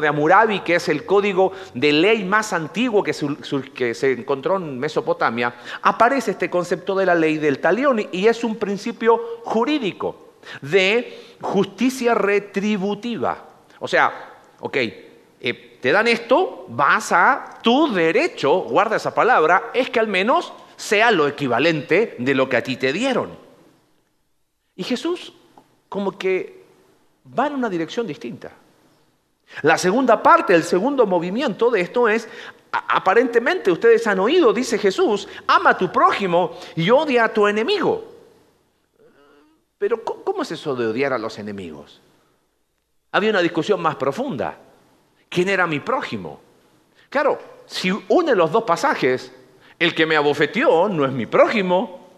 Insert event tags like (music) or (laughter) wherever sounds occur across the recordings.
de Amurabi, que es el código de ley más antiguo que se, encontró en Mesopotamia, aparece este concepto de la ley del talión y es un principio jurídico de justicia retributiva. O sea, ok, eh, te dan esto, vas a tu derecho, guarda esa palabra, es que al menos sea lo equivalente de lo que a ti te dieron. Y Jesús como que va en una dirección distinta. La segunda parte, el segundo movimiento de esto es, aparentemente ustedes han oído, dice Jesús, ama a tu prójimo y odia a tu enemigo. Pero ¿cómo es eso de odiar a los enemigos? Había una discusión más profunda. ¿Quién era mi prójimo? Claro, si une los dos pasajes, el que me abofeteó no es mi prójimo.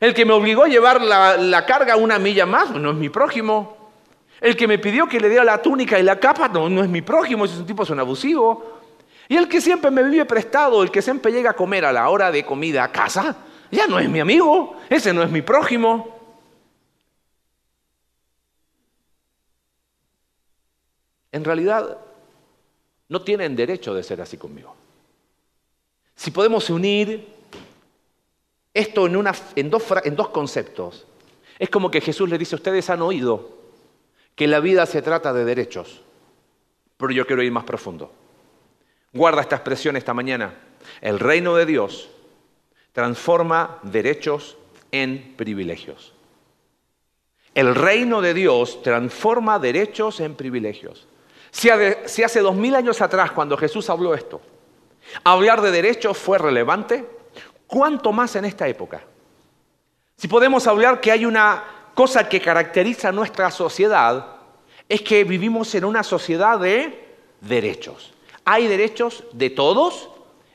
El que me obligó a llevar la, la carga una milla más no es mi prójimo. El que me pidió que le diera la túnica y la capa no, es mi prójimo, tipo es un abusivo. Y el que siempre me vive prestado, el que siempre llega a comer a la hora de comida a casa, ya no es mi amigo, ese no es mi prójimo. En realidad, no tienen derecho de ser así conmigo. Si podemos unir esto en, en, dos, en dos conceptos, es como que Jesús le dice, ustedes han oído que la vida se trata de derechos, pero yo quiero ir más profundo. Guarda esta expresión esta mañana. El reino de Dios transforma derechos en privilegios. El reino de Dios transforma derechos en privilegios. Si hace dos mil años atrás, cuando Jesús habló esto, hablar de derechos fue relevante, ¿cuánto más en esta época? Si podemos hablar que hay una cosa que caracteriza nuestra sociedad es que vivimos en una sociedad de derechos. Hay derechos de todos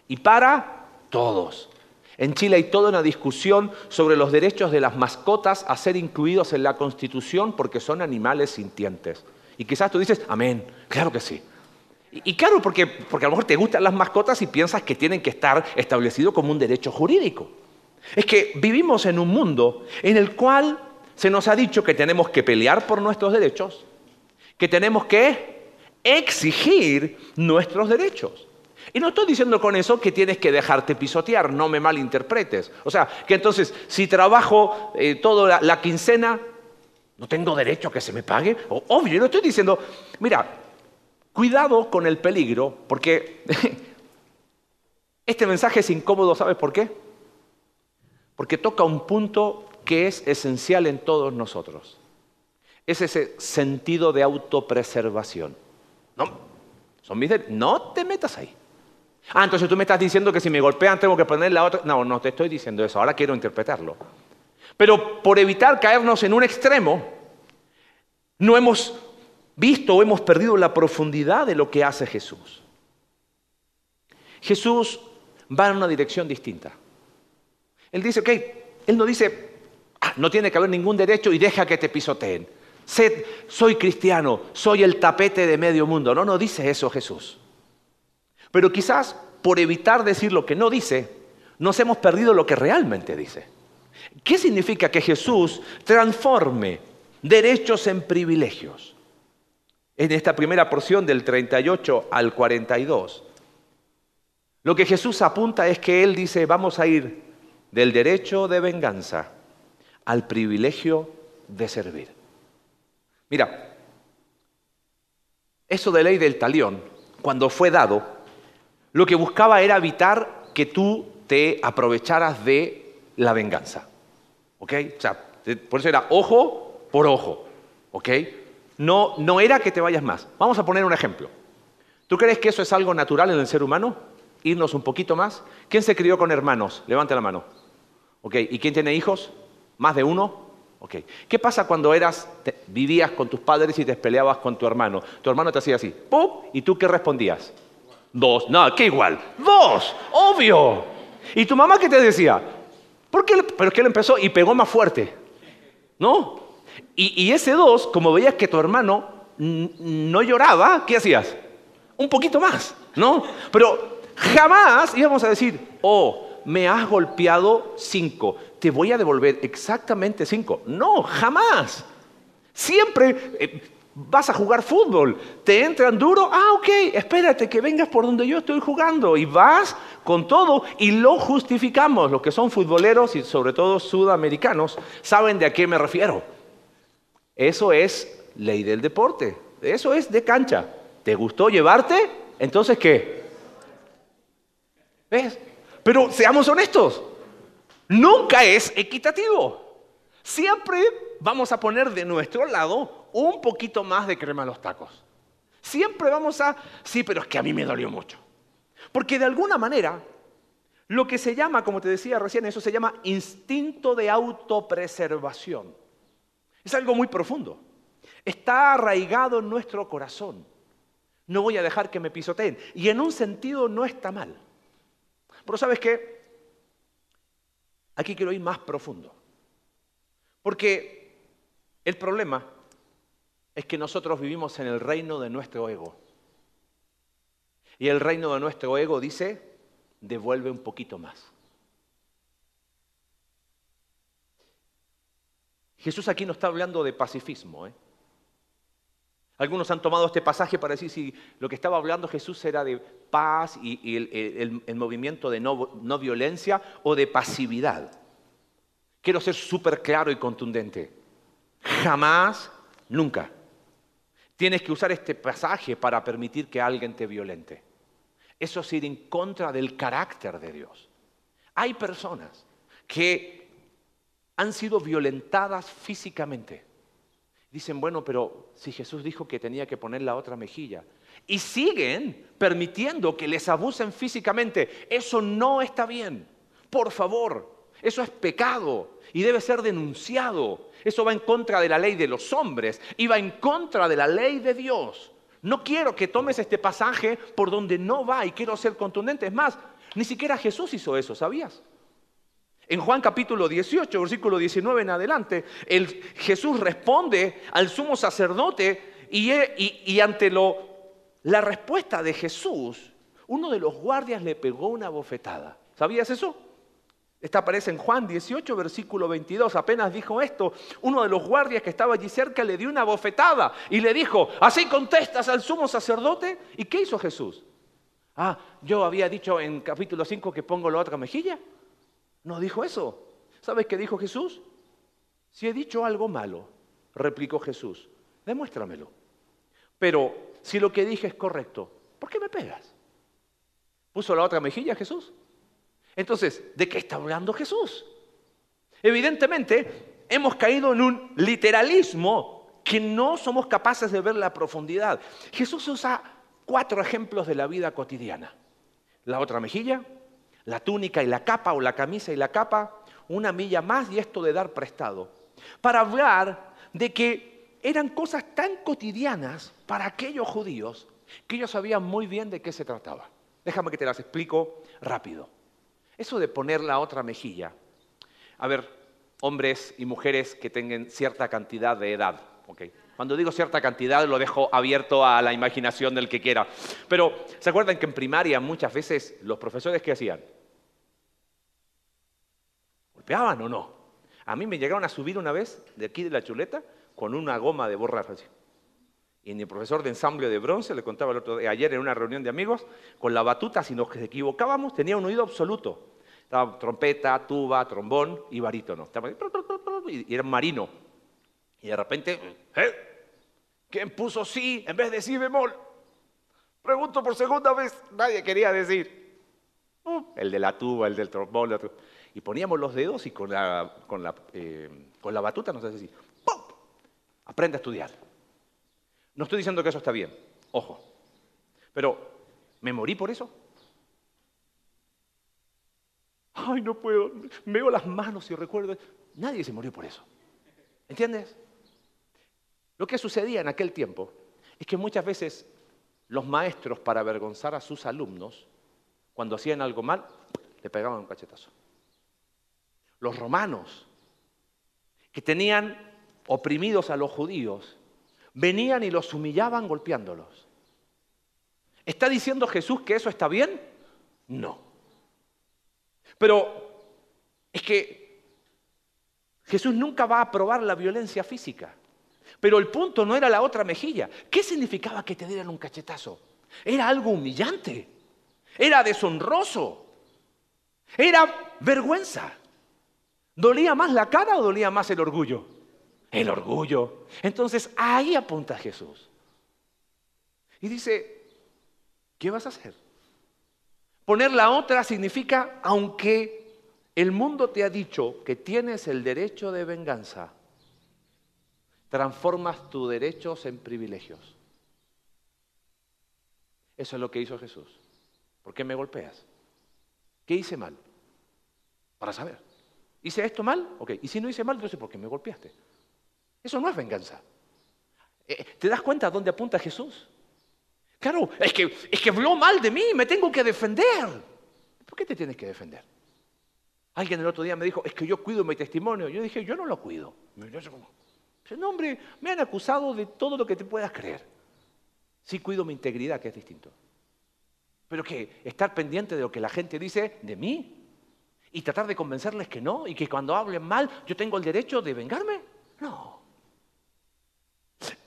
y para todos. En Chile hay toda una discusión sobre los derechos de las mascotas a ser incluidos en la Constitución porque son animales sintientes. Y quizás tú dices, amén, claro que sí. Y, claro, porque, porque a lo mejor te gustan las mascotas y piensas que tienen que estar establecidos como un derecho jurídico. Es que vivimos en un mundo en el cual se nos ha dicho que tenemos que pelear por nuestros derechos, que tenemos que exigir nuestros derechos. Y no estoy diciendo con eso que tienes que dejarte pisotear, no me malinterpretes. O sea, que entonces si trabajo eh, toda la, quincena, no tengo derecho a que se me pague. obvio, no estoy diciendo, mira, cuidado con el peligro, porque (laughs) este mensaje es incómodo, ¿sabes por qué? Porque toca un punto que es esencial en todos nosotros. Es ese sentido de autopreservación. No, son mis no te metas ahí. Ah, entonces tú me estás diciendo que si me golpean tengo que poner la otra. No, no te estoy diciendo eso, ahora quiero interpretarlo. Pero por evitar caernos en un extremo, no hemos visto o hemos perdido la profundidad de lo que hace Jesús. Jesús va en una dirección distinta. Él dice, ok, él no dice, no tiene que haber ningún derecho y deja que te pisoteen. soy cristiano, soy el tapete de medio mundo. No, no dice eso Jesús. Pero quizás por evitar decir lo que no dice, nos hemos perdido lo que realmente dice. ¿Qué significa que Jesús transforme derechos en privilegios? En esta primera porción del 38 al 42. Lo que Jesús apunta es que Él dice, vamos a ir del derecho de venganza al privilegio de servir. Mira, eso de ley del talión, cuando fue dado, lo que buscaba era evitar que tú te aprovecharas de la venganza. ¿Ok? O sea, por eso era ojo por ojo. ¿Ok? No, no era que te vayas más. Vamos a poner un ejemplo. ¿Tú crees que eso es algo natural en el ser humano? Irnos un poquito más. ¿Quién se crió con hermanos? Levante la mano. ¿Ok? ¿Y quién tiene hijos? ¿Más de uno? Ok. ¿Qué pasa cuando eras, vivías con tus padres y te peleabas con tu hermano? Tu hermano te hacía así, ¡pum! ¿Y tú qué respondías? Dos. No, ¿qué igual? Dos, obvio. ¿Y tu mamá qué te decía? ¿Por qué? Pero es que él empezó y pegó más fuerte. ¿No? Y, y ese dos, como veías que tu hermano no lloraba, ¿qué hacías? Un poquito más, ¿no? Pero jamás íbamos a decir, oh, me has golpeado cinco te voy a devolver exactamente cinco. No, jamás. Siempre, eh, Vas a jugar fútbol, te entran duro, ah, ok, espérate que vengas por donde yo estoy jugando y vas con todo y lo justificamos. Los que son futboleros y sobre todo sudamericanos saben de a qué me refiero. Eso es ley del deporte, eso es de cancha. ¿Te gustó llevarte? Entonces, ¿qué? ¿Ves? Pero seamos honestos, nunca es equitativo. Siempre vamos a poner de nuestro lado un poquito más de crema a los tacos. Siempre vamos a, sí, pero es que a mí me dolió mucho. Porque de alguna manera, lo que se llama, como te decía recién, eso se llama instinto de autopreservación. Es algo muy profundo. Está arraigado en nuestro corazón. No voy a dejar que me pisoteen. Y en un sentido no está mal. Pero sabes qué? Aquí quiero ir más profundo. Porque el problema es que nosotros vivimos en el reino de nuestro ego. Y el reino de nuestro ego dice, devuelve un poquito más. Jesús aquí no está hablando de pacifismo. ¿eh? Algunos han tomado este pasaje para decir si lo que estaba hablando Jesús era de paz y, el, movimiento de no, violencia o de pasividad. Quiero ser súper claro y contundente. Jamás, nunca. Tienes que usar este pasaje para permitir que alguien te violente. Eso es ir en contra del carácter de Dios. Hay personas que han sido violentadas físicamente Dicen, bueno, pero si Jesús dijo que tenía que poner la otra mejilla. Y siguen permitiendo que les abusen físicamente. Eso no está bien. Por favor, eso es pecado y debe ser denunciado. Eso va en contra de la ley de los hombres y va en contra de la ley de Dios. No quiero que tomes este pasaje por donde no va y quiero ser contundente. Es más, ni siquiera Jesús hizo eso, ¿sabías? En Juan capítulo 18, versículo 19 en adelante, el, Jesús responde al sumo sacerdote y, ante lo, la respuesta de Jesús, uno de los guardias le pegó una bofetada. ¿Sabías eso? Esta aparece en Juan 18, versículo 22. Apenas dijo esto, uno de los guardias que estaba allí cerca le dio una bofetada y le dijo, ¿así contestas al sumo sacerdote? ¿Y qué hizo Jesús? Ah, yo había dicho en capítulo 5 que pongo la otra mejilla. No dijo eso. ¿Sabes qué dijo Jesús? Si he dicho algo malo, replicó Jesús, demuéstramelo. Pero si lo que dije es correcto, ¿por qué me pegas? ¿Puso la otra mejilla Jesús? Entonces, ¿de qué está hablando Jesús? Evidentemente, hemos caído en un literalismo que no somos capaces de ver la profundidad. Jesús usa cuatro ejemplos de la vida cotidiana. La otra mejilla, la túnica y la capa o la camisa y la capa, una milla más y esto de dar prestado, para hablar de que eran cosas tan cotidianas para aquellos judíos que ellos sabían muy bien de qué se trataba. Déjame que te las explico rápido. Eso de poner la otra mejilla. A ver, hombres y mujeres que tengan cierta cantidad de edad. Cuando digo cierta cantidad lo dejo abierto a la imaginación del que quiera. Pero, ¿se acuerdan que en primaria muchas veces los profesores qué hacían? ¿Golpeaban o no? A mí me llegaron a subir una vez de aquí de la chuleta con una goma de borrar así. Y mi profesor de ensamble de bronce le contaba el otro día, ayer en una reunión de amigos, con la batuta, si nos equivocábamos, tenía un oído absoluto. Estaba trompeta, tuba, trombón y barítono. y era marino. Y de repente, ¿eh? ¿quién puso sí en vez de sí bemol? Pregunto por segunda vez, nadie quería decir. Uh, el de la tuba, el del trombón, el y poníamos los dedos y con la, con la, eh, con la batuta nos hace así, ¡pum! Aprende a estudiar. No estoy diciendo que eso está bien, ojo. Pero, ¿me morí por eso? Ay, no puedo. Me veo las manos y recuerdo. Nadie se murió por eso. ¿Entiendes? Lo que sucedía en aquel tiempo es que muchas veces los maestros, para avergonzar a sus alumnos, cuando hacían algo mal, le pegaban un cachetazo los romanos, que tenían oprimidos a los judíos, venían y los humillaban golpeándolos. ¿Está diciendo Jesús que eso está bien? No. Pero es que Jesús nunca va a aprobar la violencia física. Pero el punto no era la otra mejilla. ¿Qué significaba que te dieran un cachetazo? Era algo humillante. Era deshonroso. Era vergüenza. ¿Dolía más la cara o dolía más el orgullo? El orgullo. Entonces ahí apunta Jesús. Y dice, ¿qué vas a hacer? Poner la otra significa, aunque el mundo te ha dicho que tienes el derecho de venganza, transformas tus derechos en privilegios. Eso es lo que hizo Jesús. ¿Por qué me golpeas? ¿Qué hice mal? Para saber. ¿Hice esto mal? Ok. Y si no hice mal, entonces ¿por qué me golpeaste? Eso no es venganza. Eh, ¿Te das cuenta dónde apunta Jesús? Claro, es que, es que habló mal de mí, me tengo que defender. ¿Por qué te tienes que defender? Alguien el otro día me dijo, es que yo cuido mi testimonio. Yo dije, yo no lo cuido. No, hombre, me han acusado de todo lo que te puedas creer. Sí cuido mi integridad, que es distinto. Pero que estar pendiente de lo que la gente dice de mí y tratar de convencerles que no y que cuando hablen mal yo tengo el derecho de vengarme. No.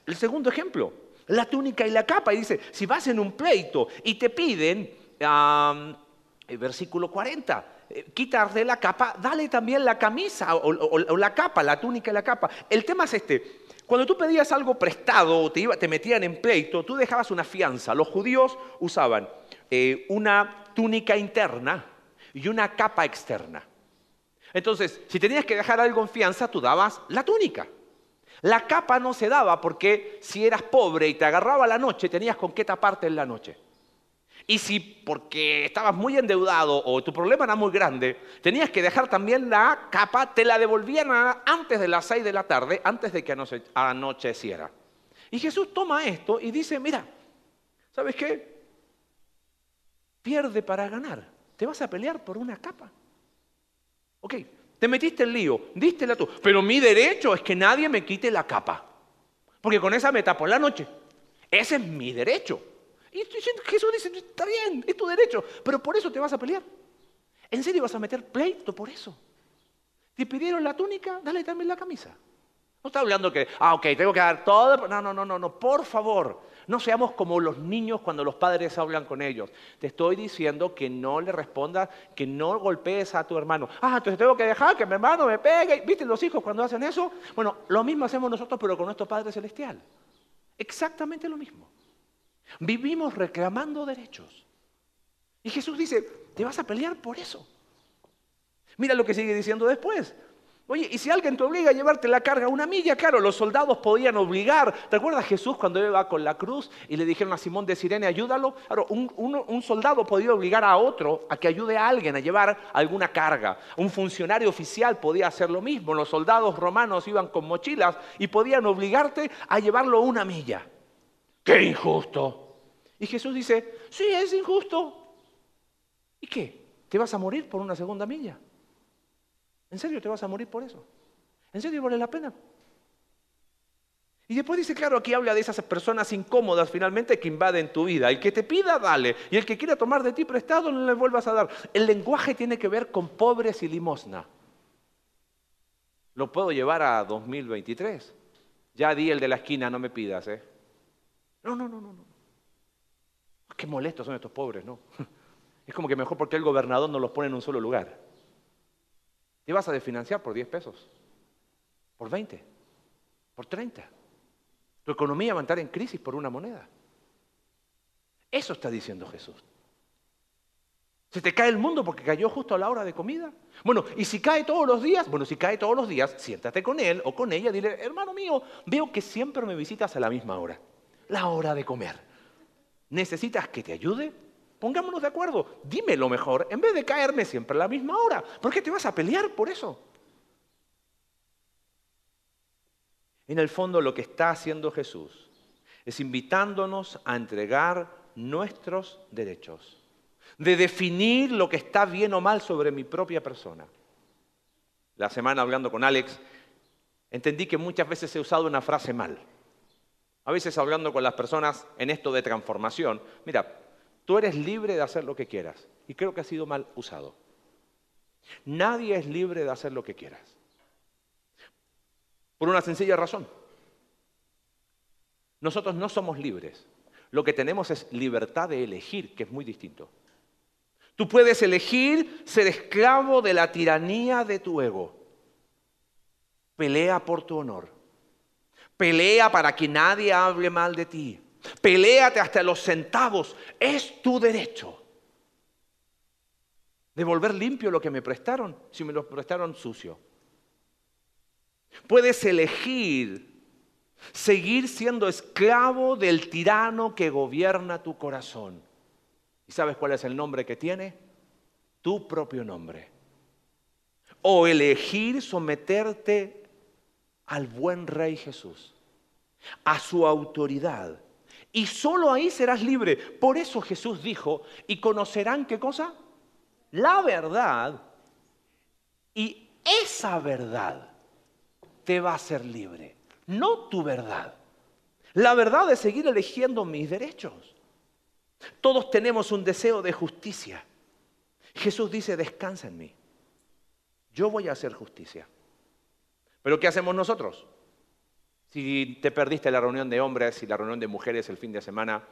El segundo ejemplo, la túnica y la capa. Y dice, si vas en un pleito y te piden, el versículo 40, eh, quitarle la capa, dale también la camisa o, la capa, la túnica y la capa. El tema es este. Cuando tú pedías algo prestado o te, te metían en pleito, tú dejabas una fianza. Los judíos usaban eh, una túnica interna y una capa externa. Entonces, si tenías que dejar algo en fianza, tú dabas la túnica. La capa no se daba porque si eras pobre y te agarraba la noche, tenías con qué taparte en la noche. Y si porque estabas muy endeudado o tu problema era muy grande, tenías que dejar también la capa, te la devolvían antes de las seis de la tarde, antes de que anocheciera. Y Jesús toma esto y dice, mira, ¿sabes qué? Pierde para ganar. Te vas a pelear por una capa. Ok, te metiste en lío, la tú. Pero mi derecho es que nadie me quite la capa. Porque con esa me tapo en la noche. Ese es mi derecho. Y Jesús dice, está bien, es tu derecho. Pero por eso te vas a pelear. ¿En serio vas a meter pleito por eso? ¿Te pidieron la túnica? Dale también la camisa. No está hablando que, ah, ok, tengo que dar todo. No, no, no, no, no, por favor. No seamos como los niños cuando los padres hablan con ellos. Te estoy diciendo que no le respondas, que no golpees a tu hermano. Ah, entonces tengo que dejar que mi hermano me pegue. ¿Viste los hijos cuando hacen eso? Bueno, lo mismo hacemos nosotros, pero con nuestro Padre Celestial. Exactamente lo mismo. Vivimos reclamando derechos. Y Jesús dice, te vas a pelear por eso. Mira lo que sigue diciendo después. Oye, y si alguien te obliga a llevarte la carga una milla, claro, los soldados podían obligar. ¿Te acuerdas Jesús cuando iba con la cruz y le dijeron a Simón de Sirene, ayúdalo? Claro, un, un, soldado podía obligar a otro a que ayude a alguien a llevar alguna carga. Un funcionario oficial podía hacer lo mismo. Los soldados romanos iban con mochilas y podían obligarte a llevarlo una milla. ¡Qué injusto! Y Jesús dice, sí, es injusto. ¿Y qué? ¿Te vas a morir por una segunda milla? ¿En serio te vas a morir por eso? ¿En serio vale la pena? Y después dice, claro, aquí habla de esas personas incómodas finalmente que invaden tu vida. El que te pida, dale. Y el que quiera tomar de ti prestado, no le vuelvas a dar. El lenguaje tiene que ver con pobres y limosna. Lo puedo llevar a 2023. Ya di el de la esquina, no me pidas, ¿eh? No, no, no, no. no. Qué molestos son estos pobres, ¿no? (laughs) Es como que mejor porque el gobernador no los pone en un solo lugar. Y vas a desfinanciar por 10 pesos, por 20, por 30. Tu economía va a entrar en crisis por una moneda. Eso está diciendo Jesús. ¿Se te cae el mundo porque cayó justo a la hora de comida? Bueno, y si cae todos los días, bueno, si cae todos los días, siéntate con él o con ella, dile, hermano mío, veo que siempre me visitas a la misma hora, la hora de comer. ¿Necesitas que te ayude? Pongámonos de acuerdo, dime lo mejor, en vez de caerme siempre a la misma hora. ¿Por qué te vas a pelear por eso? En el fondo lo que está haciendo Jesús es invitándonos a entregar nuestros derechos, de definir lo que está bien o mal sobre mi propia persona. La semana hablando con Alex, entendí que muchas veces he usado una frase mal. A veces hablando con las personas en esto de transformación, mira, Tú eres libre de hacer lo que quieras. Y creo que ha sido mal usado. Nadie es libre de hacer lo que quieras. Por una sencilla razón. Nosotros no somos libres. Lo que tenemos es libertad de elegir, que es muy distinto. Tú puedes elegir ser esclavo de la tiranía de tu ego. Pelea por tu honor. Pelea para que nadie hable mal de ti. Peléate hasta los centavos. Es tu derecho. Devolver limpio lo que me prestaron, si me lo prestaron sucio. Puedes elegir seguir siendo esclavo del tirano que gobierna tu corazón. ¿Y sabes cuál es el nombre que tiene? Tu propio nombre. O elegir someterte al buen Rey Jesús, a su autoridad. Y solo ahí serás libre. Por eso Jesús dijo, y conocerán qué cosa? La verdad. Y esa verdad te va a hacer libre, no tu verdad. La verdad es seguir eligiendo mis derechos. Todos tenemos un deseo de justicia. Jesús dice, descansa en mí. Yo voy a hacer justicia. Pero ¿qué hacemos nosotros? Si te perdiste la reunión de hombres y la reunión de mujeres el fin de semana,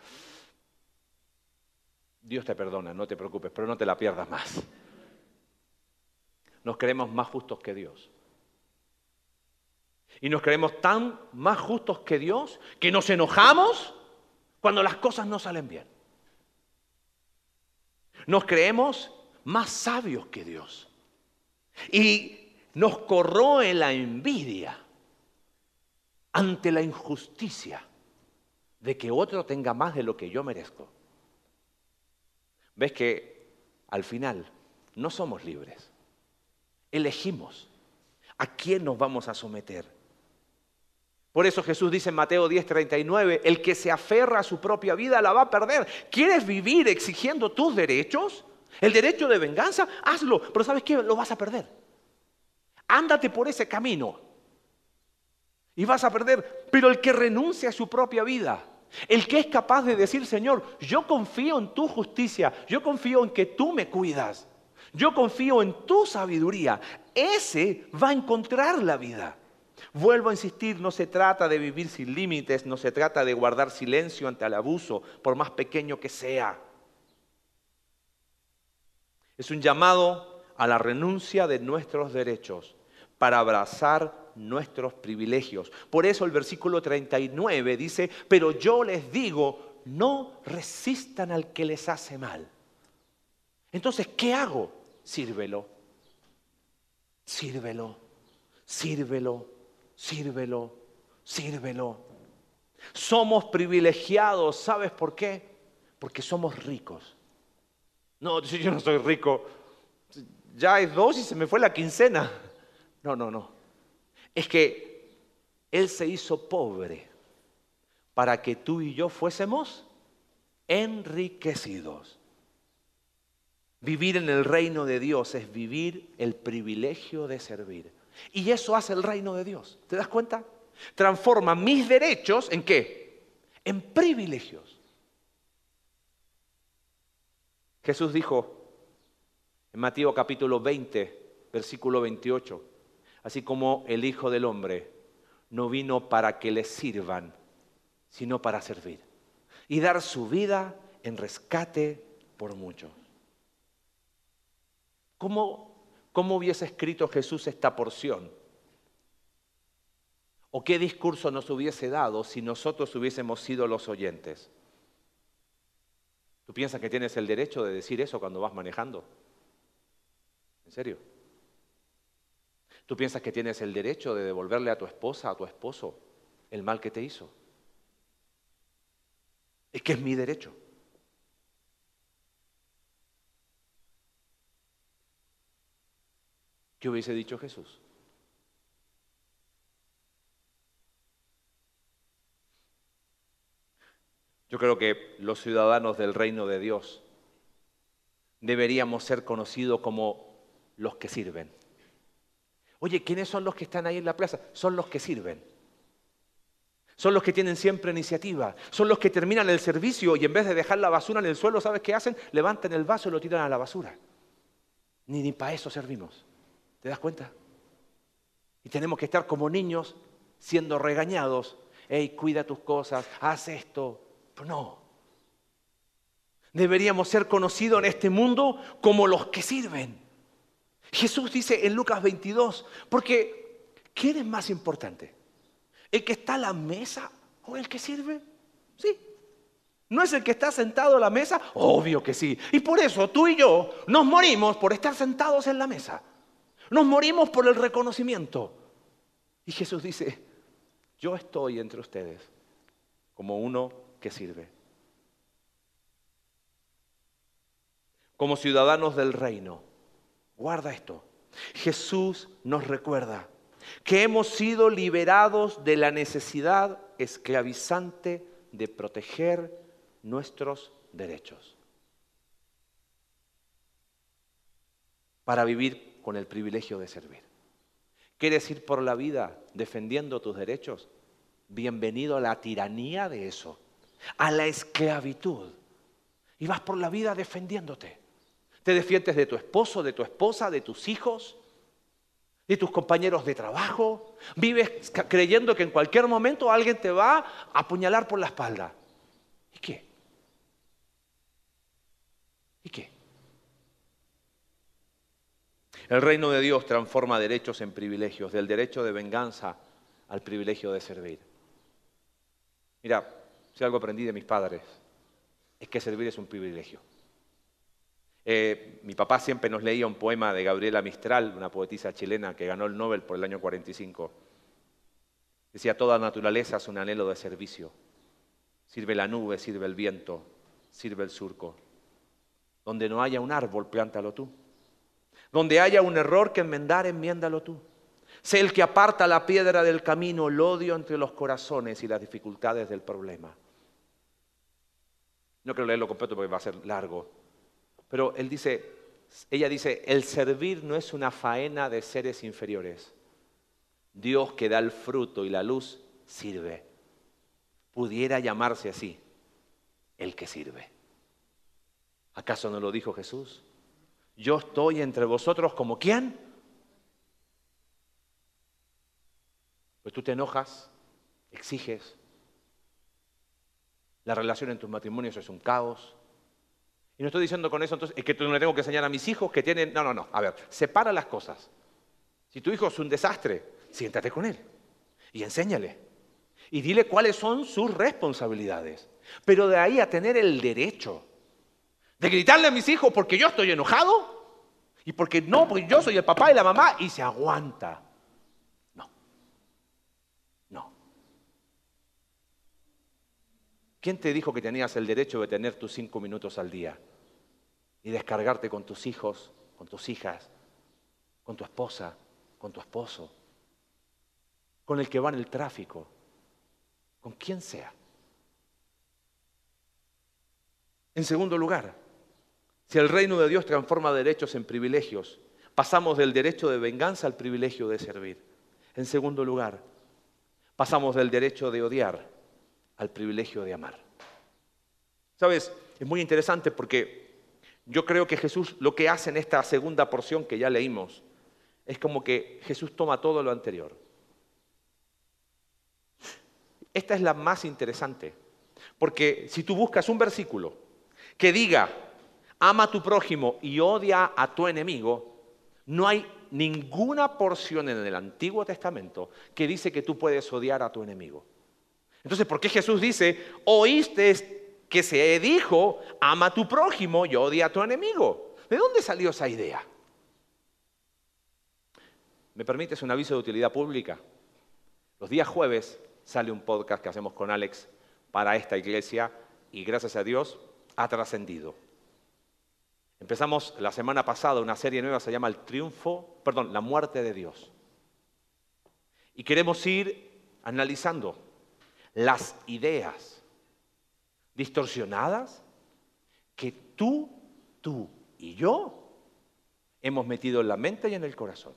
Dios te perdona, no te preocupes, pero no te la pierdas más. Nos creemos más justos que Dios. Y nos creemos tan más justos que Dios que nos enojamos cuando las cosas no salen bien. Nos creemos más sabios que Dios. Y nos corroe la envidia ante la injusticia de que otro tenga más de lo que yo merezco. Ves que al final no somos libres. Elegimos a quién nos vamos a someter. Por eso Jesús dice en Mateo 10:39, el que se aferra a su propia vida la va a perder. ¿Quieres vivir exigiendo tus derechos? El derecho de venganza, hazlo, pero ¿sabes qué? Lo vas a perder. Ándate por ese camino y vas a perder. Pero el que renuncia a su propia vida, el que es capaz de decir, Señor, yo confío en tu justicia, yo confío en que tú me cuidas, yo confío en tu sabiduría, ese va a encontrar la vida. Vuelvo a insistir, no se trata de vivir sin límites, no se trata de guardar silencio ante el abuso, por más pequeño que sea. Es un llamado a la renuncia de nuestros derechos para abrazar nuestros privilegios. Por eso el versículo 39 dice, pero yo les digo, no resistan al que les hace mal. Entonces, ¿qué hago? Sírvelo, sírvelo, sírvelo sírvelo, sírvelo. Somos privilegiados, ¿sabes por qué? Porque somos ricos. No, (laughs) yo no soy rico. Ya es dos y se me fue la quincena. No, no, no. Es que Él se hizo pobre para que tú y yo fuésemos enriquecidos. Vivir en el reino de Dios es vivir el privilegio de servir. Y eso hace el reino de Dios. ¿Te das cuenta? Transforma mis derechos en qué? En privilegios. Jesús dijo en Mateo capítulo 20, versículo 28, así como el Hijo del Hombre no vino para que le sirvan, sino para servir y dar su vida en rescate por muchos. ¿Cómo ¿Cómo hubiese escrito Jesús esta porción? ¿O qué discurso nos hubiese dado si nosotros hubiésemos sido los oyentes? ¿Tú piensas que tienes el derecho de decir eso cuando vas manejando? ¿En serio? ¿Tú piensas que tienes el derecho de devolverle a tu esposa, a tu esposo, el mal que te hizo? Es que es mi derecho. ¿Qué hubiese dicho Jesús? Yo creo que los ciudadanos del reino de Dios deberíamos ser conocidos como los que sirven. Oye, ¿quiénes son los que están ahí en la plaza? Son los que sirven. Son los que tienen siempre iniciativa. Son los que terminan el servicio y en vez de dejar la basura en el suelo, ¿sabes qué hacen? Levantan el vaso y lo tiran a la basura. Ni, ni para eso servimos. ¿Te das cuenta? Y tenemos que estar como niños siendo regañados hey, cuida tus cosas, haz esto. No. Deberíamos ser conocidos en este mundo como los que sirven. Jesús dice en Lucas 22, porque ¿quién es más importante? ¿El que está a la mesa o el que sirve? Sí. ¿No es el que está sentado a la mesa? Obvio que sí. Y por eso tú y yo nos morimos por estar sentados en la mesa. Nos morimos por el reconocimiento. Y Jesús dice, yo estoy entre ustedes como uno que sirve. Como ciudadanos del reino. Guarda esto. Jesús nos recuerda que hemos sido liberados de la necesidad esclavizante de proteger nuestros derechos. Para vivir con el privilegio de servir. ¿Quieres ir por la vida defendiendo tus derechos? Bienvenido a la tiranía de eso, a la esclavitud. Y vas por la vida defendiéndote. Te defiendes de tu esposo, de tu esposa, de tus hijos, de tus compañeros de trabajo. Vives creyendo que en cualquier momento alguien te va a apuñalar por la espalda. ¿Y qué? ¿Y qué? El reino de Dios transforma derechos en privilegios, del derecho de venganza al privilegio de servir. Mira, si algo aprendí de mis padres, es que servir es un privilegio. Eh, mi papá siempre nos leía un poema de Gabriela Mistral, una poetisa chilena que ganó el Nobel por el año 45. Decía, toda naturaleza es un anhelo de servicio. Sirve la nube, sirve el viento, sirve el surco. Donde no haya un árbol, plántalo tú. Donde haya un error que enmendar, enmiéndalo tú. Sé el que aparta la piedra del camino, el odio entre los corazones y las dificultades del problema. No quiero leerlo completo porque va a ser largo. Pero él dice, ella dice, el servir no es una faena de seres inferiores. Dios que da el fruto y la luz sirve. Pudiera llamarse así, el que sirve. ¿Acaso no lo dijo Jesús? Yo estoy entre vosotros como quién? Pues tú te enojas, exiges. La relación en tus matrimonios es un caos. Y no estoy diciendo con eso entonces es que no le tengo que enseñar a mis hijos que tienen... No, no, no. A ver, separa las cosas. Si tu hijo es un desastre, siéntate con él y enséñale. Y dile cuáles son sus responsabilidades. Pero de ahí a tener el derecho de gritarle a mis hijos porque yo estoy enojado y porque no, porque yo soy el papá y la mamá y se aguanta. No. No. ¿Quién te dijo que tenías el derecho de tener tus cinco minutos al día y descargarte con tus hijos, con tus hijas, con tu esposa, con tu esposo, con el que va en el tráfico, con quien sea? En segundo lugar, si el reino de Dios transforma derechos en privilegios, pasamos del derecho de venganza al privilegio de servir. En segundo lugar, pasamos del derecho de odiar al privilegio de amar. Sabes, es muy interesante porque yo creo que Jesús lo que hace en esta segunda porción que ya leímos es como que Jesús toma todo lo anterior. Esta es la más interesante, porque si tú buscas un versículo que diga ama a tu prójimo y odia a tu enemigo, no hay ninguna porción en el Antiguo Testamento que dice que tú puedes odiar a tu enemigo. Entonces, ¿por qué Jesús dice, oíste que se dijo, ama a tu prójimo y odia a tu enemigo? ¿De dónde salió esa idea? ¿Me permites un aviso de utilidad pública? Los días jueves sale un podcast que hacemos con Alex para esta iglesia y gracias a Dios ha trascendido. Empezamos la semana pasada una serie nueva, se llama El Triunfo, perdón, La Muerte de Dios. Y queremos ir analizando las ideas distorsionadas que tú, tú y yo hemos metido en la mente y en el corazón.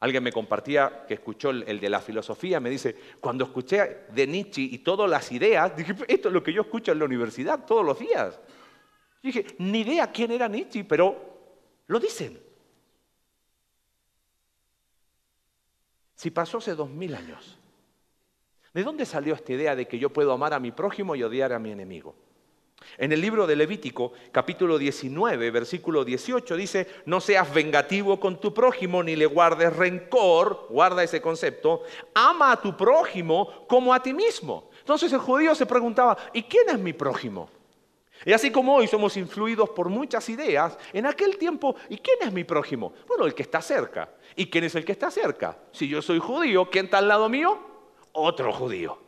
Alguien me compartía que escuchó el, de la filosofía, me dice, cuando escuché de Nietzsche y todas las ideas, dije, esto es lo que yo escucho en la universidad todos los días dije, ni idea quién era Nietzsche, pero lo dicen. Si pasó hace dos mil años, ¿De dónde salió esta idea de que yo puedo amar a mi prójimo y odiar a mi enemigo? En el libro de Levítico, capítulo 19, versículo 18, dice, no seas vengativo con tu prójimo ni le guardes rencor, guarda ese concepto, ama a tu prójimo como a ti mismo. Entonces el judío se preguntaba, ¿y quién es mi prójimo? Y así como hoy somos influidos por muchas ideas, en aquel tiempo, ¿y quién es mi prójimo? Bueno, el que está cerca. ¿Y quién es el que está cerca? Si yo soy judío, ¿quién está al lado mío? Otro judío.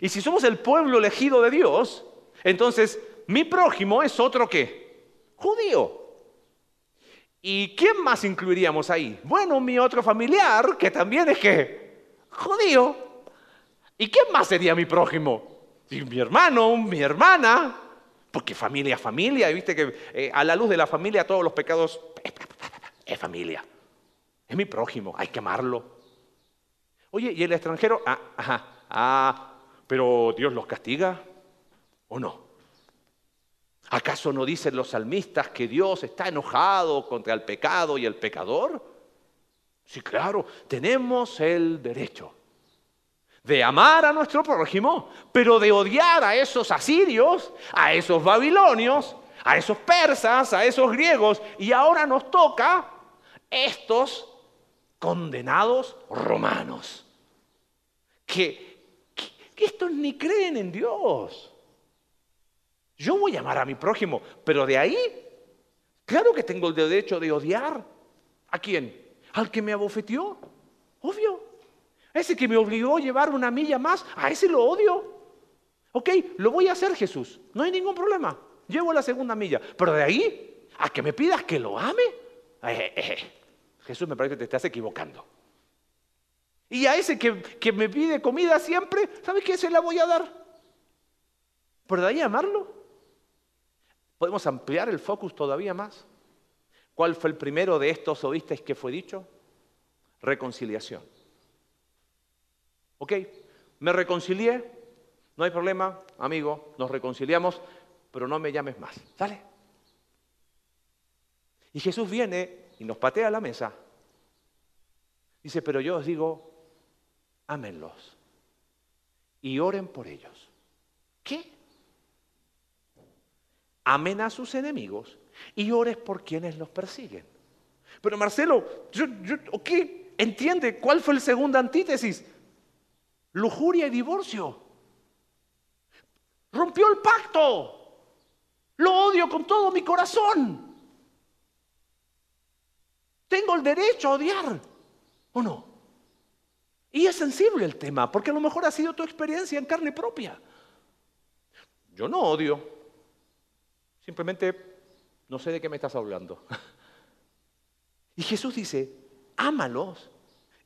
Y si somos el pueblo elegido de Dios, entonces mi prójimo es otro qué? Judío. ¿Y quién más incluiríamos ahí? Bueno, mi otro familiar, que también es qué? Judío. ¿Y quién más sería mi prójimo? Mi hermano, mi hermana, porque familia familia, viste que eh, a la luz de la familia todos los pecados es familia. Es mi prójimo, hay que amarlo. Oye, ¿y el extranjero? Ah, ajá, ah, pero Dios los castiga o no. ¿Acaso no dicen los salmistas que Dios está enojado contra el pecado y el pecador? Sí, claro, tenemos el derecho de amar a nuestro prójimo, pero de odiar a esos asirios, a esos babilonios, a esos persas, a esos griegos, y ahora nos toca estos condenados romanos, que, estos ni creen en Dios. Yo voy a amar a mi prójimo, pero de ahí, claro que tengo el derecho de odiar. ¿A quién? Al que me abofeteó, obvio. Ese que me obligó a llevar una milla más, a ese lo odio. Ok, lo voy a hacer Jesús, no hay ningún problema. Llevo la segunda milla, pero de ahí a que me pidas que lo ame, eh, eh, eh. Jesús me parece que te estás equivocando. Y a ese que, que me pide comida siempre, ¿sabes qué? Se la voy a dar. Pero de ahí amarlo. ¿Podemos ampliar el focus todavía más? ¿Cuál fue el primero de estos oístes que fue dicho? Reconciliación. Ok, me reconcilié, no hay problema, amigo, nos reconciliamos, pero no me llames más. ¿Sale? Y Jesús viene y nos patea la mesa. Dice, pero yo os digo, ámenlos y oren por ellos. ¿Qué? Amen a sus enemigos y ores por quienes los persiguen. Pero Marcelo, yo, yo, entiende cuál fue el segundo antítesis lujuria y divorcio. Rompió el pacto. Lo odio con todo mi corazón. Tengo el derecho a odiar, ¿o no? Y es sensible el tema, porque a lo mejor ha sido tu experiencia en carne propia. Yo no odio, simplemente no sé de qué me estás hablando. (laughs) Y Jesús dice, ámalos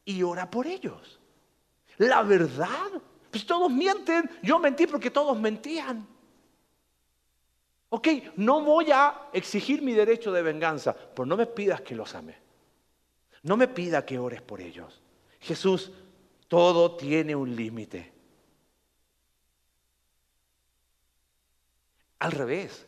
y ora por ellos. La verdad. Pues todos mienten. Yo mentí porque todos mentían. Ok, no voy a exigir mi derecho de venganza, pero no me pidas que los ame. No me pida que ores por ellos. Jesús, todo tiene un límite. Al revés,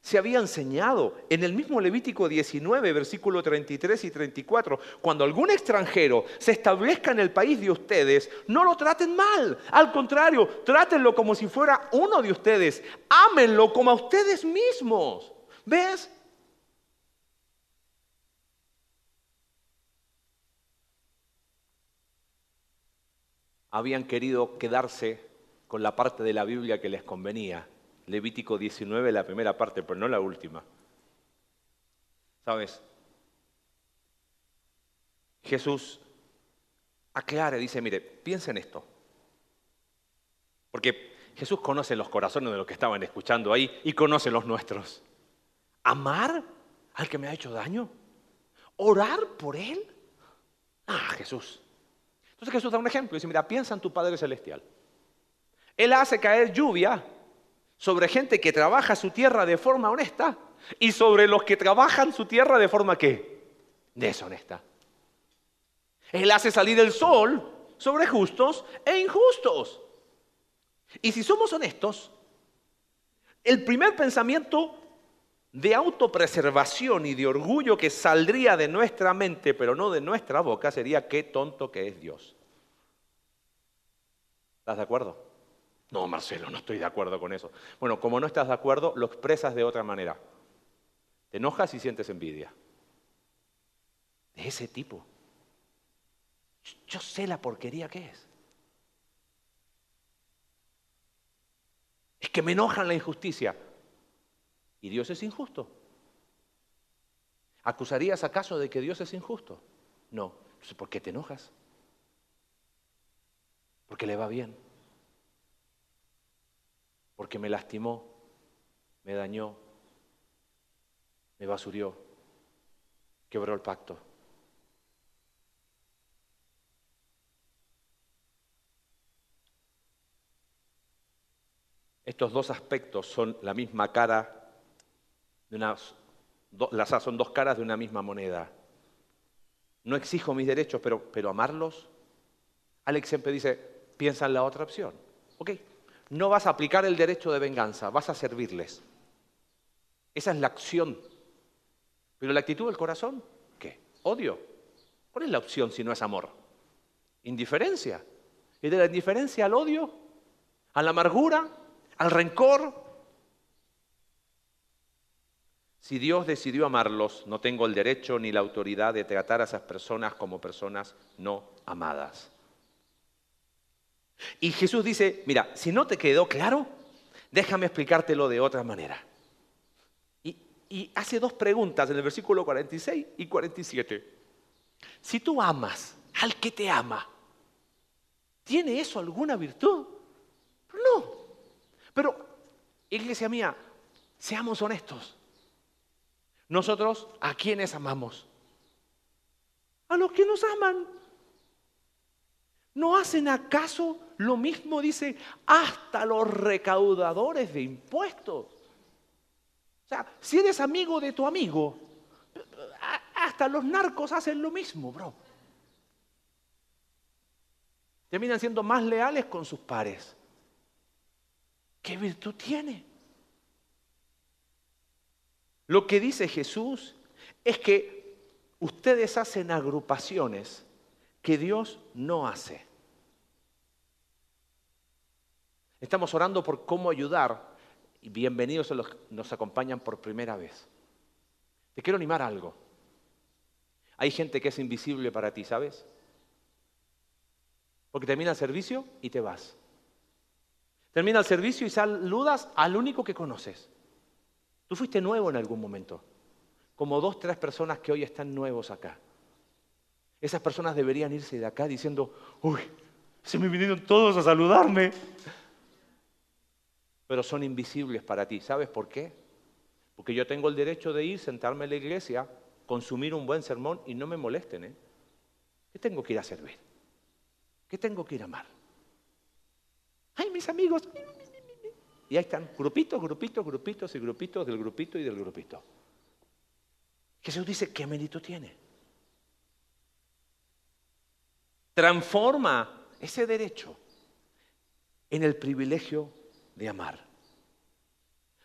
se había enseñado en el mismo Levítico 19, versículo 33 y 34, cuando algún extranjero se establezca en el país de ustedes, no lo traten mal, al contrario, trátenlo como si fuera uno de ustedes, ámenlo como a ustedes mismos. ¿Ves? Habían querido quedarse con la parte de la Biblia que les convenía Levítico 19, la primera parte, pero no la última. ¿Sabes? Jesús aclara dice, mire, piensa en esto. Porque Jesús conoce los corazones de los que estaban escuchando ahí y conoce los nuestros. ¿Amar al que me ha hecho daño? ¿Orar por él? Ah, Jesús. Entonces Jesús da un ejemplo y dice, mira, piensa en tu Padre Celestial. Él hace caer lluvia sobre gente que trabaja su tierra de forma honesta y sobre los que trabajan su tierra de forma qué? Deshonesta. Él hace salir el sol sobre justos e injustos. Y si somos honestos, el primer pensamiento de autopreservación y de orgullo que saldría de nuestra mente, pero no de nuestra boca, sería qué tonto que es Dios. ¿Estás de acuerdo? No, Marcelo, no estoy de acuerdo con eso. Bueno, como no estás de acuerdo, lo expresas de otra manera. Te enojas y sientes envidia. De ese tipo. Yo sé la porquería que es. Es que me enojan la injusticia. ¿Y Dios es injusto? ¿Acusarías acaso de que Dios es injusto? No. Entonces, ¿por qué te enojas? Porque le va bien. Porque me lastimó, me dañó, me basurió, quebró el pacto. Estos dos aspectos son la misma cara de las son dos caras de una misma moneda. No exijo mis derechos, pero, pero amarlos. Alex siempre dice, piensa en la otra opción. ¿Ok? No vas a aplicar el derecho de venganza, vas a servirles. Esa es la acción. Pero la actitud del corazón, ¿qué? Odio. ¿Cuál es la opción si no es amor? Indiferencia. Y de la indiferencia al odio, a la amargura, al rencor, si Dios decidió amarlos, no tengo el derecho ni la autoridad de tratar a esas personas como personas no amadas. Y Jesús dice, mira, si no te quedó claro, déjame explicártelo de otra manera. Y, hace dos preguntas en el versículo 46 y 47. Si tú amas al que te ama, ¿tiene eso alguna virtud? No. Pero, iglesia mía, seamos honestos. Nosotros, ¿a quiénes amamos? A los que nos aman. ¿No hacen acaso lo mismo, dice, hasta los recaudadores de impuestos? O sea, si eres amigo de tu amigo, hasta los narcos hacen lo mismo, bro. Terminan siendo más leales con sus pares. ¿Qué virtud tiene? Lo que dice Jesús es que ustedes hacen agrupaciones que Dios no hace. Estamos orando por cómo ayudar y bienvenidos a los que nos acompañan por primera vez. Te quiero animar a algo. Hay gente que es invisible para ti, ¿sabes? Porque termina el servicio y te vas. Termina el servicio y saludas al único que conoces. Tú fuiste nuevo en algún momento, como dos, tres personas que hoy están nuevos acá. Esas personas deberían irse de acá diciendo, uy, se me vinieron todos a saludarme. Pero son invisibles para ti. ¿Sabes por qué? Porque yo tengo el derecho de ir, sentarme en la iglesia, consumir un buen sermón y no me molesten. ¿eh? ¿Qué tengo que ir a servir? ¿Qué tengo que ir a amar? Ay, mis amigos, y ahí están, grupitos, grupitos, grupitos y grupitos del grupito y del grupito. Jesús dice, ¿qué mérito tiene? Transforma ese derecho en el privilegio de amar.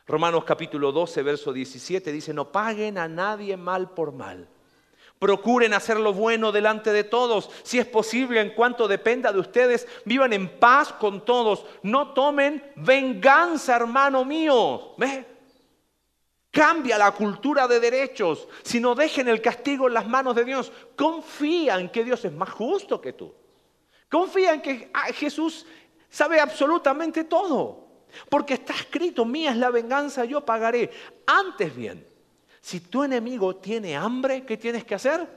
Romanos capítulo 12, verso 17 dice, no paguen a nadie mal por mal Procuren hacer lo bueno delante de todos. Si es posible, en cuanto dependa de ustedes, vivan en paz con todos. No tomen venganza, hermano mío. Cambia la cultura de derechos. Si no dejen el castigo en las manos de Dios, confía en que Dios es más justo que tú. Confía en que ah, Jesús sabe absolutamente todo. Porque está escrito, mía es la venganza, yo pagaré. Antes bien, si tu enemigo tiene hambre, ¿qué tienes que hacer?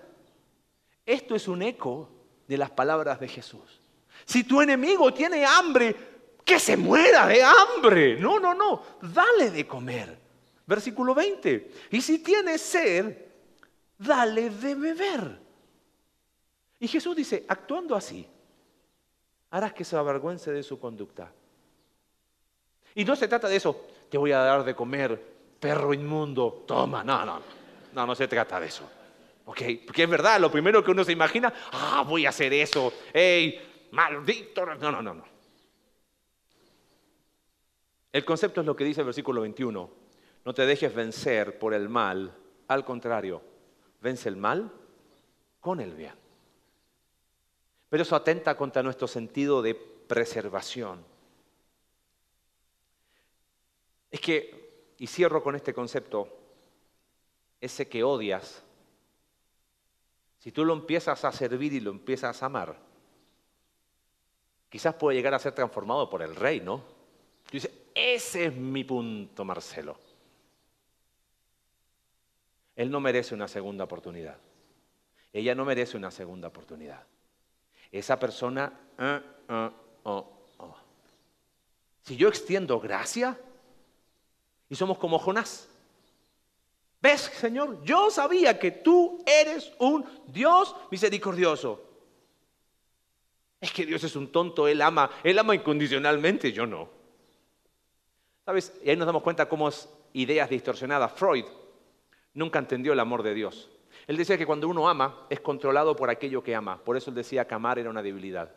Esto es un eco de las palabras de Jesús. Si tu enemigo tiene hambre, que se muera de hambre. No, no, no, dale de comer. Versículo 20. Y si tiene sed, dale de beber. Y Jesús dice, actuando así, harás que se avergüence de su conducta. Y no se trata de eso, te voy a dar de comer perro inmundo, toma, no, no, no, no se trata de eso. ¿Ok? Porque es verdad, lo primero que uno se imagina, ah, voy a hacer eso, hey, maldito, no, no, no, no. El concepto es lo que dice el versículo 21. No te dejes vencer por el mal, al contrario, vence el mal con el bien. Pero eso atenta contra nuestro sentido de preservación. Es que, y cierro con este concepto, ese que odias, si tú lo empiezas a servir y lo empiezas a amar, quizás puede llegar a ser transformado por el rey, ¿no? Tú dices, ese es mi punto, Marcelo. Él no merece una segunda oportunidad. Ella no merece una segunda oportunidad. Esa persona, uh, uh, uh, si yo extiendo gracia y somos como Jonás, ¿ves, Señor? Yo sabía que tú eres un Dios misericordioso. Es que Dios es un tonto, Él ama, Él ama incondicionalmente, yo no. ¿Sabes? Y ahí nos damos cuenta cómo es ideas distorsionadas. Freud nunca entendió el amor de Dios. Él decía que cuando uno ama es controlado por aquello que ama. Por eso él decía que amar era una debilidad.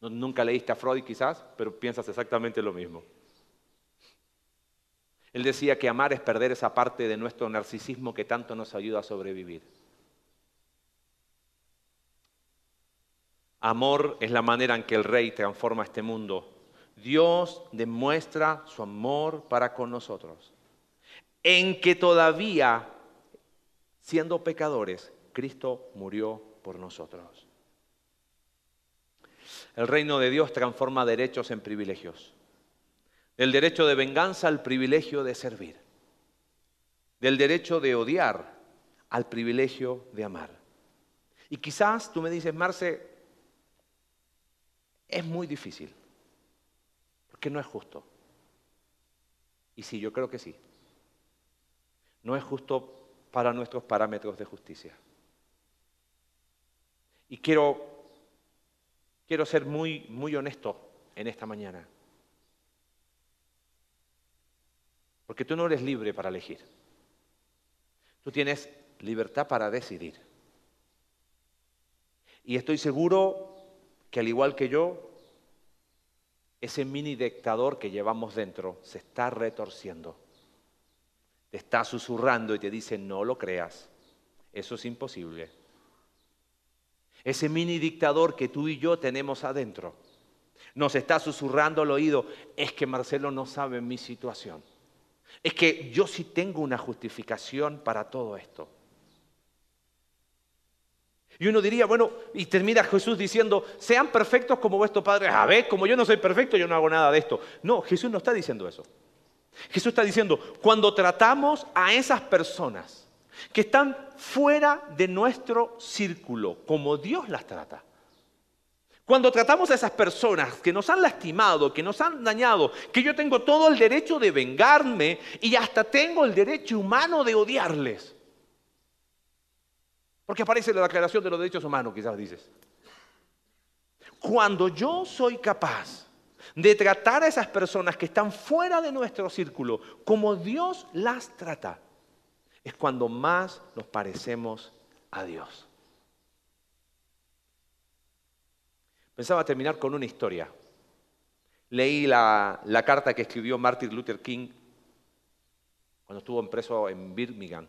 Nunca leíste a Freud quizás, pero piensas exactamente lo mismo. Él decía que amar es perder esa parte de nuestro narcisismo que tanto nos ayuda a sobrevivir. Amor es la manera en que el rey transforma este mundo. Dios demuestra su amor para con nosotros. En que todavía siendo pecadores, Cristo murió por nosotros. El reino de Dios transforma derechos en privilegios. Del derecho de venganza al privilegio de servir. Del derecho de odiar al privilegio de amar. Y quizás tú me dices, Marce, es muy difícil, porque no es justo. Y sí, yo creo que sí. No es justo para nuestros parámetros de justicia. Y quiero, quiero ser muy, muy honesto en esta mañana. Porque tú no eres libre para elegir. Tú tienes libertad para decidir. Y estoy seguro que al igual que yo, ese mini dictador que llevamos dentro se está retorciendo te está susurrando y te dice, no lo creas, eso es imposible. Ese mini dictador que tú y yo tenemos adentro nos está susurrando al oído, es que Marcelo no sabe mi situación. Es que yo sí tengo una justificación para todo esto. Y uno diría, bueno, y termina Jesús diciendo, sean perfectos como vuestro Padre. A ver, como yo no soy perfecto, yo no hago nada de esto. No, Jesús no está diciendo eso. Jesús está diciendo, cuando tratamos a esas personas que están fuera de nuestro círculo, como Dios las trata, cuando tratamos a esas personas que nos han lastimado, que nos han dañado, que yo tengo todo el derecho de vengarme y hasta tengo el derecho humano de odiarles. Porque aparece la declaración de los derechos humanos, quizás dices. Cuando yo soy capaz de tratar a esas personas que están fuera de nuestro círculo como Dios las trata, es cuando más nos parecemos a Dios. Pensaba terminar con una historia. Leí la, carta que escribió Martin Luther King cuando estuvo preso en Birmingham.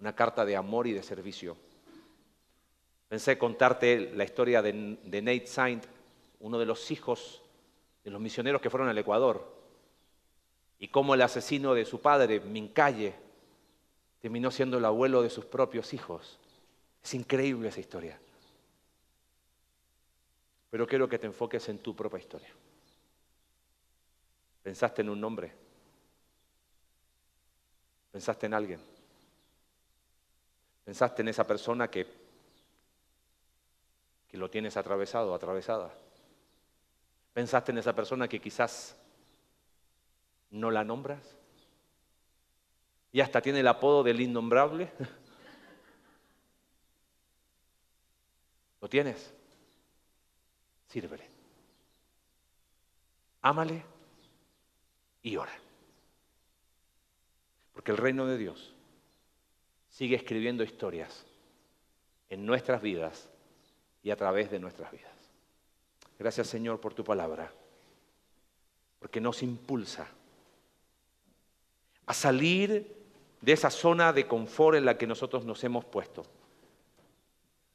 Una carta de amor y de servicio. Pensé contarte la historia de, Nate Saint, uno de los hijos de los misioneros que fueron al Ecuador, y cómo el asesino de su padre, Mincalle, terminó siendo el abuelo de sus propios hijos. Es increíble esa historia. Pero quiero que te enfoques en tu propia historia. ¿Pensaste en un nombre? ¿Pensaste en alguien? ¿Pensaste en esa persona que, que lo tienes atravesado, atravesada? ¿Pensaste en esa persona que quizás no la nombras? Y hasta tiene el apodo del innombrable. (laughs) ¿Lo tienes? Sírvele. Ámale y ora. Porque el reino de Dios sigue escribiendo historias en nuestras vidas y a través de nuestras vidas. Gracias Señor por tu palabra, porque nos impulsa a salir de esa zona de confort en la que nosotros nos hemos puesto.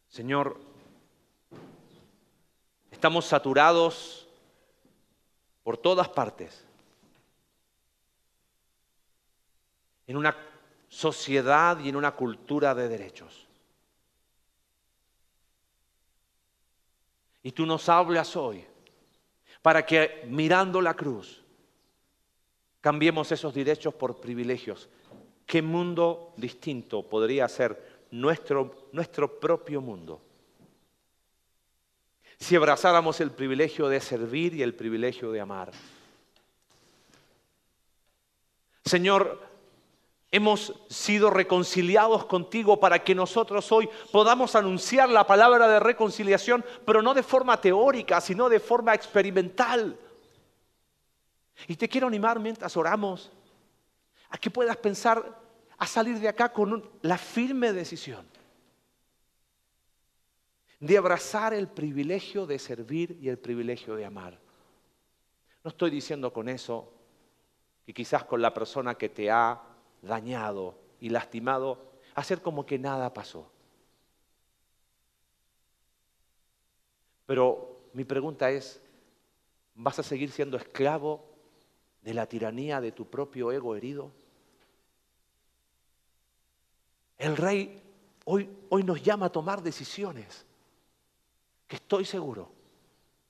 Señor, Estamos saturados por todas partes. En una sociedad y en una cultura de derechos. Y tú nos hablas hoy para que mirando la cruz cambiemos esos derechos por privilegios. ¿Qué mundo distinto podría ser nuestro, nuestro propio mundo? Si abrazáramos el privilegio de servir y el privilegio de amar. Señor, hemos sido reconciliados contigo para que nosotros hoy podamos anunciar la palabra de reconciliación, pero no de forma teórica, sino de forma experimental. Y te quiero animar mientras oramos a que puedas pensar a salir de acá con la firme decisión de abrazar el privilegio de servir y el privilegio de amar. No estoy diciendo con eso que quizás con la persona que te ha dañado y lastimado, hacer como que nada pasó. Pero mi pregunta es, ¿vas a seguir siendo esclavo de la tiranía de tu propio ego herido? El rey hoy, hoy nos llama a tomar decisiones que estoy seguro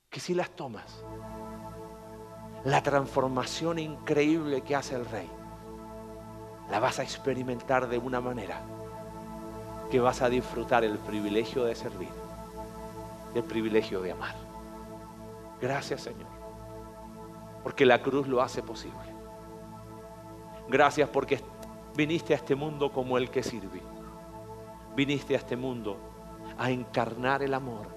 que si las tomas, la transformación increíble que hace el rey, la vas a experimentar de una manera que vas a disfrutar el privilegio de servir, el privilegio de amar. Gracias Señor porque la cruz lo hace posible. Gracias porque viniste a este mundo como el que sirve. Viniste a este mundo a encarnar el amor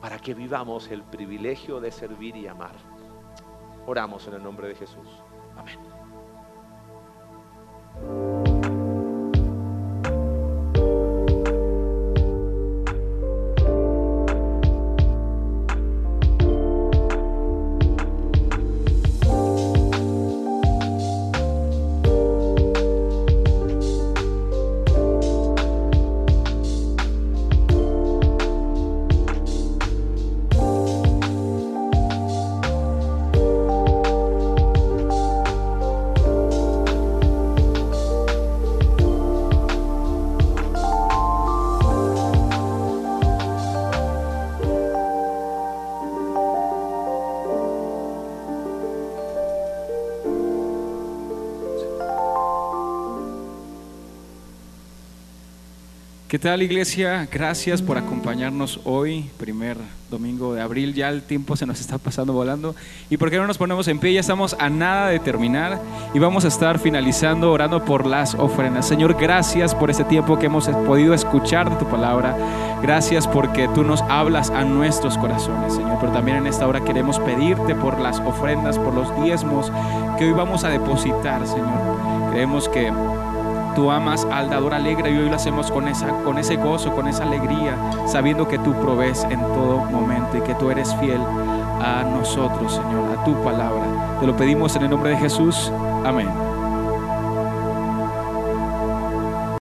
para que vivamos el privilegio de servir y amar. Oramos en el nombre de Jesús. Amén. ¿Qué tal iglesia? Gracias por acompañarnos hoy, primer domingo de abril. Ya el tiempo se nos está pasando volando. ¿Y por qué no nos ponemos en pie? Ya estamos a nada de terminar y vamos a estar finalizando orando por las ofrendas. Señor, gracias por este tiempo que hemos podido escuchar de tu palabra. Gracias porque tú nos hablas a nuestros corazones, Señor. Pero también en esta hora queremos pedirte por las ofrendas, por los diezmos que hoy vamos a depositar, Señor. Creemos que Tú amas al dador alegre y hoy lo hacemos con, esa, con ese gozo, con esa alegría, sabiendo que tú provees en todo momento y que tú eres fiel a nosotros, Señor, a tu palabra. Te lo pedimos en el nombre de Jesús. Amén.